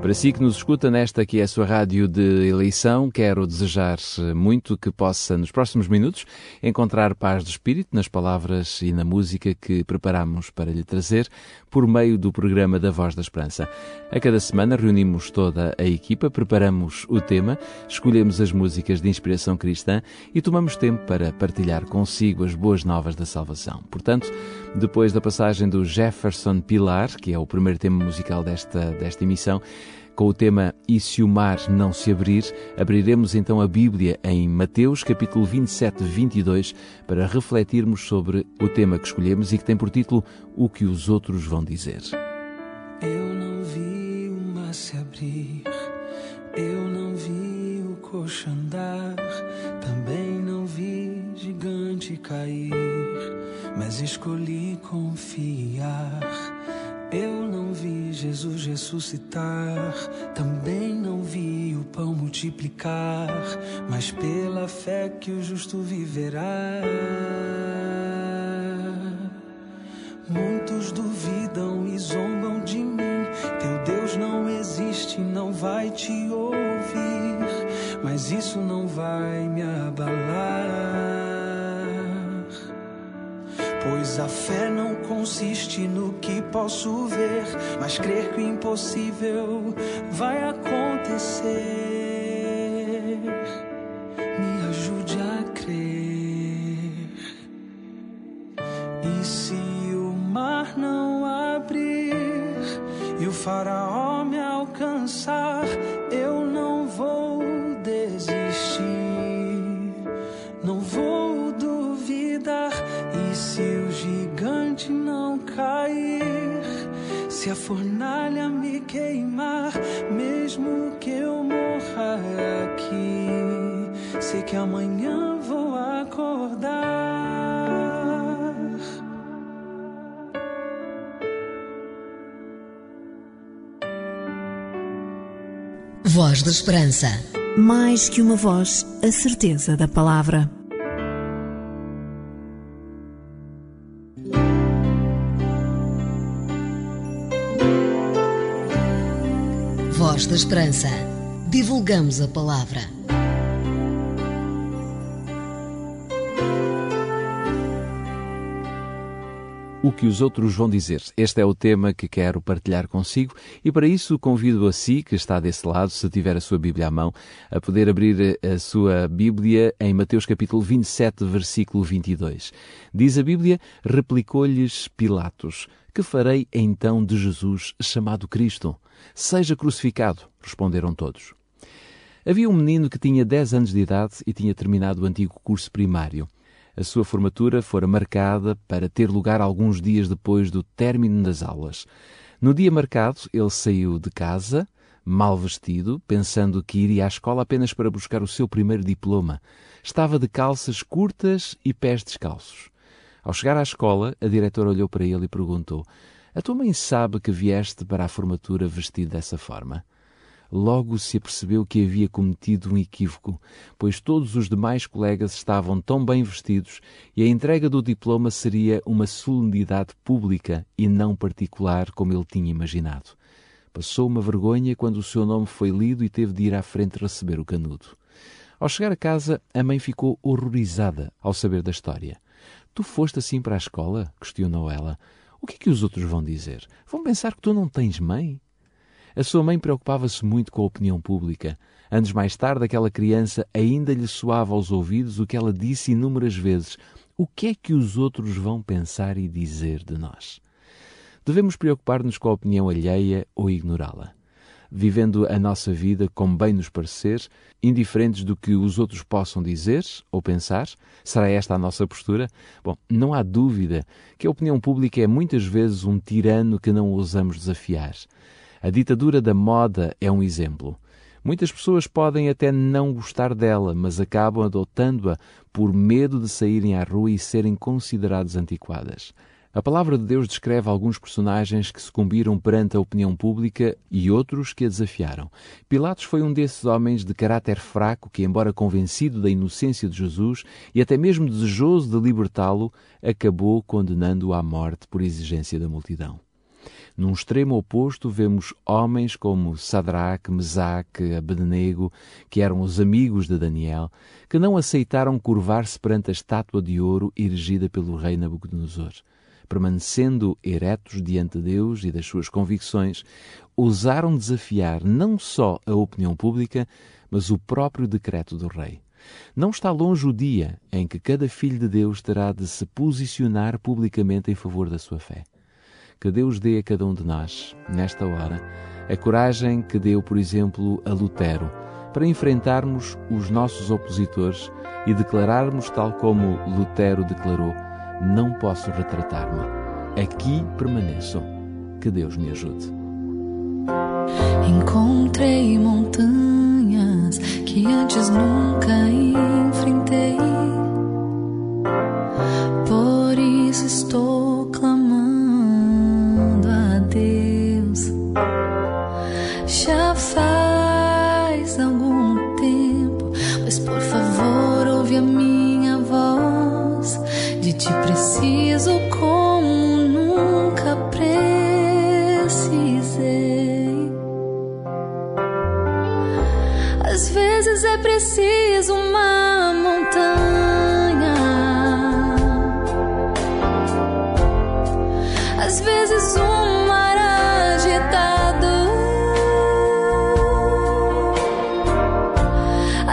Para si que nos escuta nesta que é a sua rádio de eleição, quero desejar muito que possa, nos próximos minutos, encontrar paz de espírito nas palavras e na música que preparamos para lhe trazer por meio do programa da Voz da Esperança. A cada semana reunimos toda a equipa, preparamos o tema, escolhemos as músicas de inspiração cristã e tomamos tempo para partilhar consigo as boas novas da salvação. Portanto, depois da passagem do Jefferson Pilar, que é o primeiro tema musical desta, desta emissão, com o tema E se o mar não se abrir, abriremos então a Bíblia em Mateus capítulo 27, 22 para refletirmos sobre o tema que escolhemos e que tem por título O que os outros vão dizer. Eu não vi o mar se abrir, eu não vi o coxo andar, também não vi gigante cair, mas escolhi confiar eu não vi Jesus ressuscitar, também não vi o pão multiplicar, mas pela fé que o justo viverá. Muitos duvidam e zombam de mim. Teu Deus não existe, não vai te ouvir, mas isso não vai me abalar. Pois a fé não consiste no que posso ver, mas crer que o impossível vai acontecer. Me ajude a crer. E se o mar não abrir e o faraó me alcançar, eu não vou desistir, não vou se a fornalha me queimar, mesmo que eu morra aqui, sei que amanhã vou acordar. Voz da Esperança. Mais que uma voz, a certeza da palavra. Da Esperança. Divulgamos a palavra. O que os outros vão dizer. Este é o tema que quero partilhar consigo e para isso convido a si, que está desse lado, se tiver a sua Bíblia à mão, a poder abrir a sua Bíblia em Mateus capítulo 27, versículo 22. Diz a Bíblia, replicou-lhes Pilatos, que farei então de Jesus chamado Cristo? Seja crucificado, responderam todos. Havia um menino que tinha 10 anos de idade e tinha terminado o antigo curso primário. A sua formatura fora marcada para ter lugar alguns dias depois do término das aulas. No dia marcado, ele saiu de casa, mal vestido, pensando que iria à escola apenas para buscar o seu primeiro diploma. Estava de calças curtas e pés descalços. Ao chegar à escola, a diretora olhou para ele e perguntou: A tua mãe sabe que vieste para a formatura vestido dessa forma? Logo se apercebeu que havia cometido um equívoco, pois todos os demais colegas estavam tão bem vestidos e a entrega do diploma seria uma solenidade pública e não particular como ele tinha imaginado. Passou uma vergonha quando o seu nome foi lido e teve de ir à frente receber o canudo. Ao chegar a casa, a mãe ficou horrorizada ao saber da história. Tu foste assim para a escola? questionou ela. O que é que os outros vão dizer? Vão pensar que tu não tens mãe? A sua mãe preocupava-se muito com a opinião pública. Anos mais tarde, aquela criança ainda lhe soava aos ouvidos o que ela disse inúmeras vezes: O que é que os outros vão pensar e dizer de nós? Devemos preocupar-nos com a opinião alheia ou ignorá-la. Vivendo a nossa vida como bem nos parecer, indiferentes do que os outros possam dizer ou pensar? Será esta a nossa postura? Bom, não há dúvida que a opinião pública é muitas vezes um tirano que não ousamos desafiar. A ditadura da moda é um exemplo. Muitas pessoas podem até não gostar dela, mas acabam adotando-a por medo de saírem à rua e serem consideradas antiquadas. A palavra de Deus descreve alguns personagens que sucumbiram perante a opinião pública e outros que a desafiaram. Pilatos foi um desses homens de caráter fraco que, embora convencido da inocência de Jesus e até mesmo desejoso de libertá-lo, acabou condenando-o à morte por exigência da multidão. Num extremo oposto, vemos homens como Sadraque, Mesaque, Abednego, que eram os amigos de Daniel, que não aceitaram curvar-se perante a estátua de ouro erigida pelo rei Nabucodonosor. Permanecendo eretos diante de Deus e das suas convicções, ousaram desafiar não só a opinião pública, mas o próprio decreto do rei. Não está longe o dia em que cada filho de Deus terá de se posicionar publicamente em favor da sua fé que Deus dê a cada um de nós, nesta hora, a coragem que deu, por exemplo, a Lutero, para enfrentarmos os nossos opositores e declararmos, tal como Lutero declarou: Não posso retratar-me. Aqui permaneço. Que Deus me ajude. Encontrei montanhas que antes nunca enfrentei.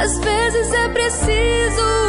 Às vezes é preciso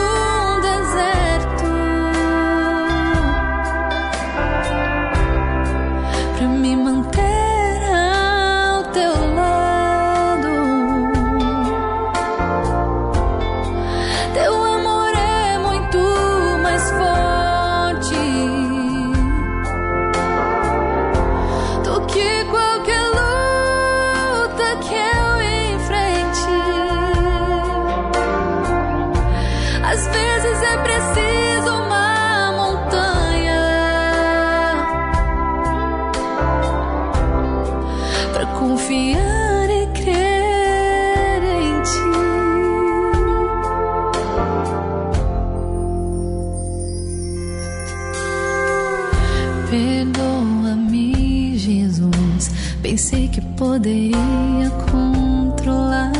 Pensei que poderia controlar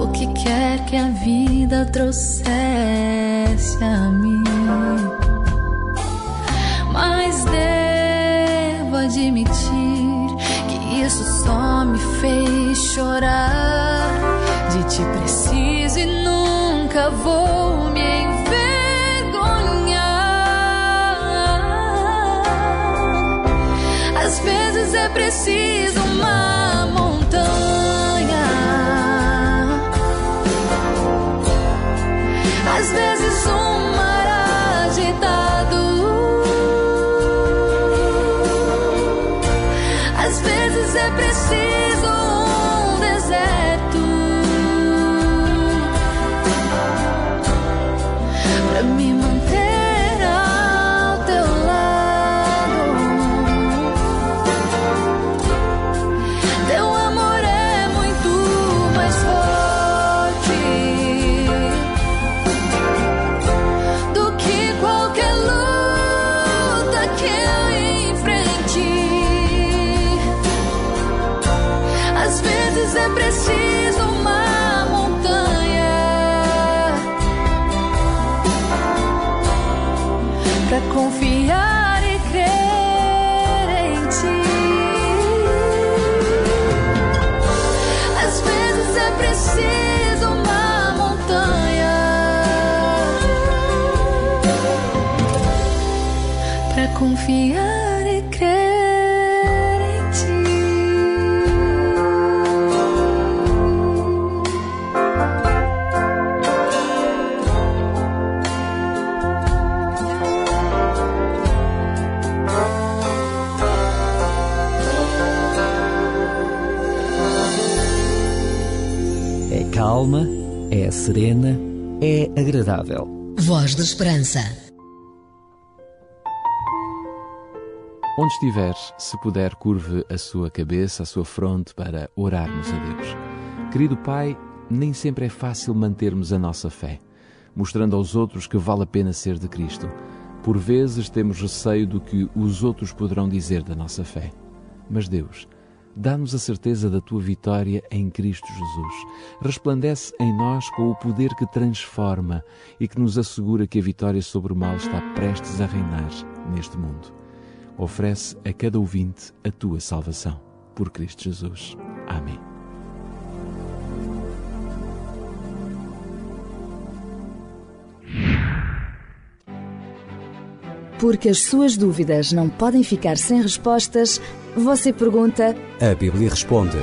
o que quer que a vida trouxesse a mim. Mas devo admitir que isso só me fez chorar. De ti preciso e nunca vou me vezes é preciso uma montanha. Às vezes um confiar e crer em ti. Às vezes é preciso uma montanha para confiar calma, é serena, é agradável. Voz da Esperança. Onde estiver, se puder, curve a sua cabeça, a sua fronte para orarmos a Deus. Querido Pai, nem sempre é fácil mantermos a nossa fé, mostrando aos outros que vale a pena ser de Cristo. Por vezes temos receio do que os outros poderão dizer da nossa fé. Mas Deus, dá-nos a certeza da tua vitória em Cristo Jesus. Resplandece em nós com o poder que transforma e que nos assegura que a vitória sobre o mal está prestes a reinar neste mundo. Oferece a cada ouvinte a tua salvação. Por Cristo Jesus. Amém. Porque as suas dúvidas não podem ficar sem respostas, você pergunta. A Bíblia responde.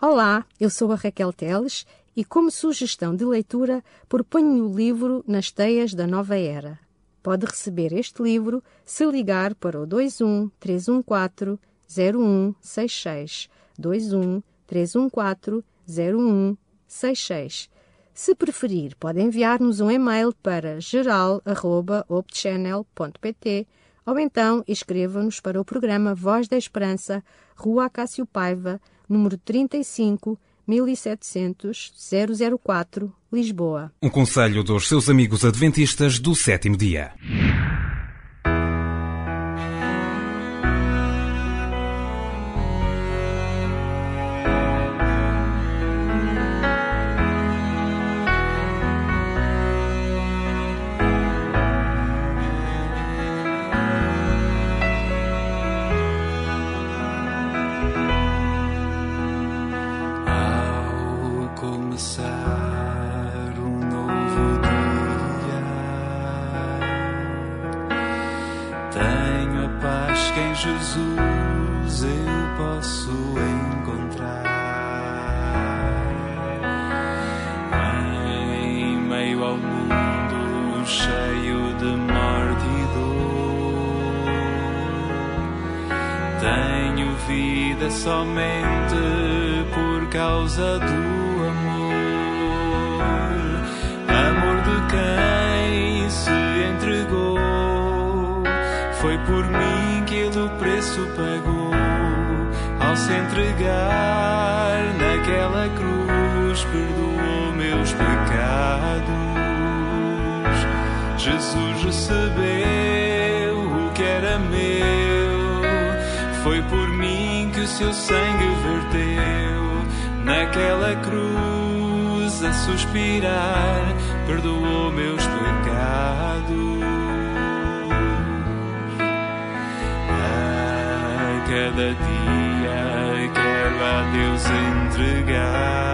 Olá, eu sou a Raquel Teles e, como sugestão de leitura, proponho o livro Nas Teias da Nova Era. Pode receber este livro se ligar para o 21 314 0166 21 314 0166 se preferir, pode enviar-nos um e-mail para geral.opchannel.pt ou então escreva-nos para o programa Voz da Esperança, Rua Acácio Paiva, número 35, 1700 004, Lisboa. Um conselho dos seus amigos adventistas do sétimo dia. Jesus eu posso encontrar em meio ao mundo cheio de morte e dor. Tenho vida somente por causa do se entregar naquela cruz, perdoou meus pecados. Jesus recebeu o que era meu, foi por mim que o seu sangue verteu naquela cruz a suspirar, perdoou meus pecados. cada dia Deus entregar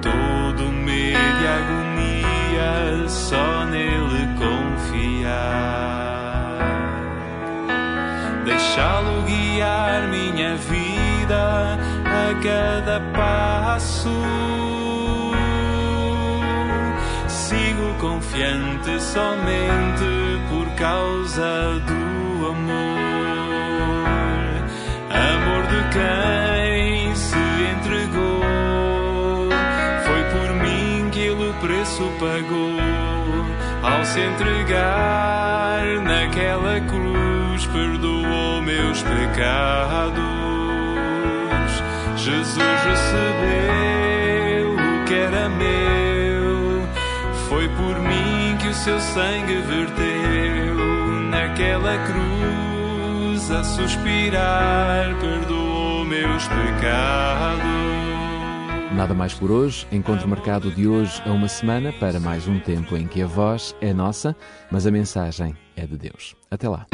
todo medo e agonia, só nele confiar. Deixá-lo guiar minha vida a cada passo. Sigo confiante somente por causa do amor, quem se entregou. Foi por mim que ele o preço pagou ao se entregar naquela cruz, perdoou meus pecados. Jesus recebeu o que era meu, foi por mim que o seu sangue verteu naquela cruz a suspirar, perdoou meus pecados. Nada mais por hoje. Encontro marcado de hoje a uma semana para mais um tempo em que a voz é nossa, mas a mensagem é de Deus. Até lá.